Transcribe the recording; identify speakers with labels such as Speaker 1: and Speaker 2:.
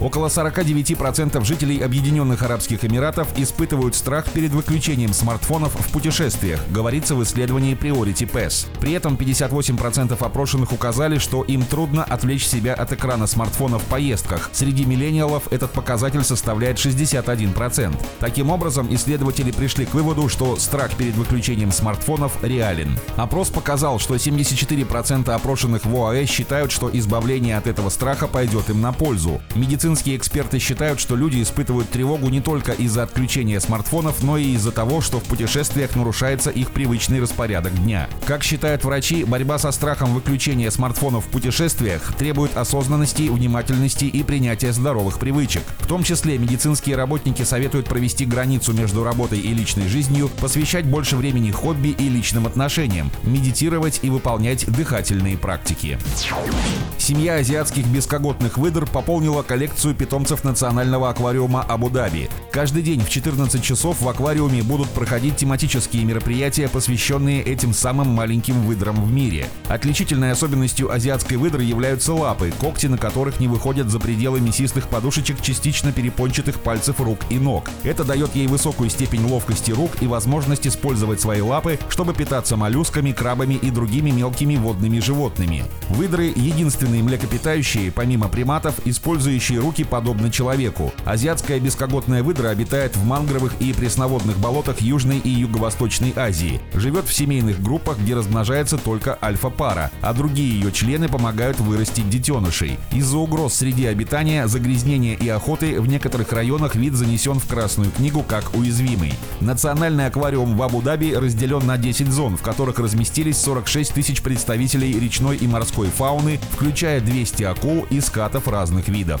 Speaker 1: Около 49% жителей Объединенных Арабских Эмиратов испытывают страх перед выключением смартфонов в путешествиях, говорится в исследовании Priority Pass. При этом 58% опрошенных указали, что им трудно отвлечь себя от экрана смартфона в поездках. Среди миллениалов этот показатель составляет 61%. Таким образом, исследователи пришли к выводу, что страх перед выключением смартфонов реален. Опрос показал, что 74% опрошенных в ОАЭ считают, что избавление от этого страха пойдет им на пользу. Медицина Медицинские эксперты считают, что люди испытывают тревогу не только из-за отключения смартфонов, но и из-за того, что в путешествиях нарушается их привычный распорядок дня. Как считают врачи, борьба со страхом выключения смартфонов в путешествиях требует осознанности, внимательности и принятия здоровых привычек. В том числе медицинские работники советуют провести границу между работой и личной жизнью, посвящать больше времени хобби и личным отношениям, медитировать и выполнять дыхательные практики. Семья азиатских бескоготных выдр пополнила коллекцию коллекцию питомцев национального аквариума Абу-Даби. Каждый день в 14 часов в аквариуме будут проходить тематические мероприятия, посвященные этим самым маленьким выдрам в мире. Отличительной особенностью азиатской выдры являются лапы, когти на которых не выходят за пределы мясистых подушечек частично перепончатых пальцев рук и ног. Это дает ей высокую степень ловкости рук и возможность использовать свои лапы, чтобы питаться моллюсками, крабами и другими мелкими водными животными. Выдры — единственные млекопитающие, помимо приматов, использующие руки подобно человеку. Азиатская бескоготная выдра обитает в мангровых и пресноводных болотах Южной и Юго-Восточной Азии. Живет в семейных группах, где размножается только альфа-пара, а другие ее члены помогают вырастить детенышей. Из-за угроз среди обитания, загрязнения и охоты в некоторых районах вид занесен в Красную книгу как уязвимый. Национальный аквариум в Абу-Даби разделен на 10 зон, в которых разместились 46 тысяч представителей речной и морской фауны, включая 200 акул и скатов разных видов.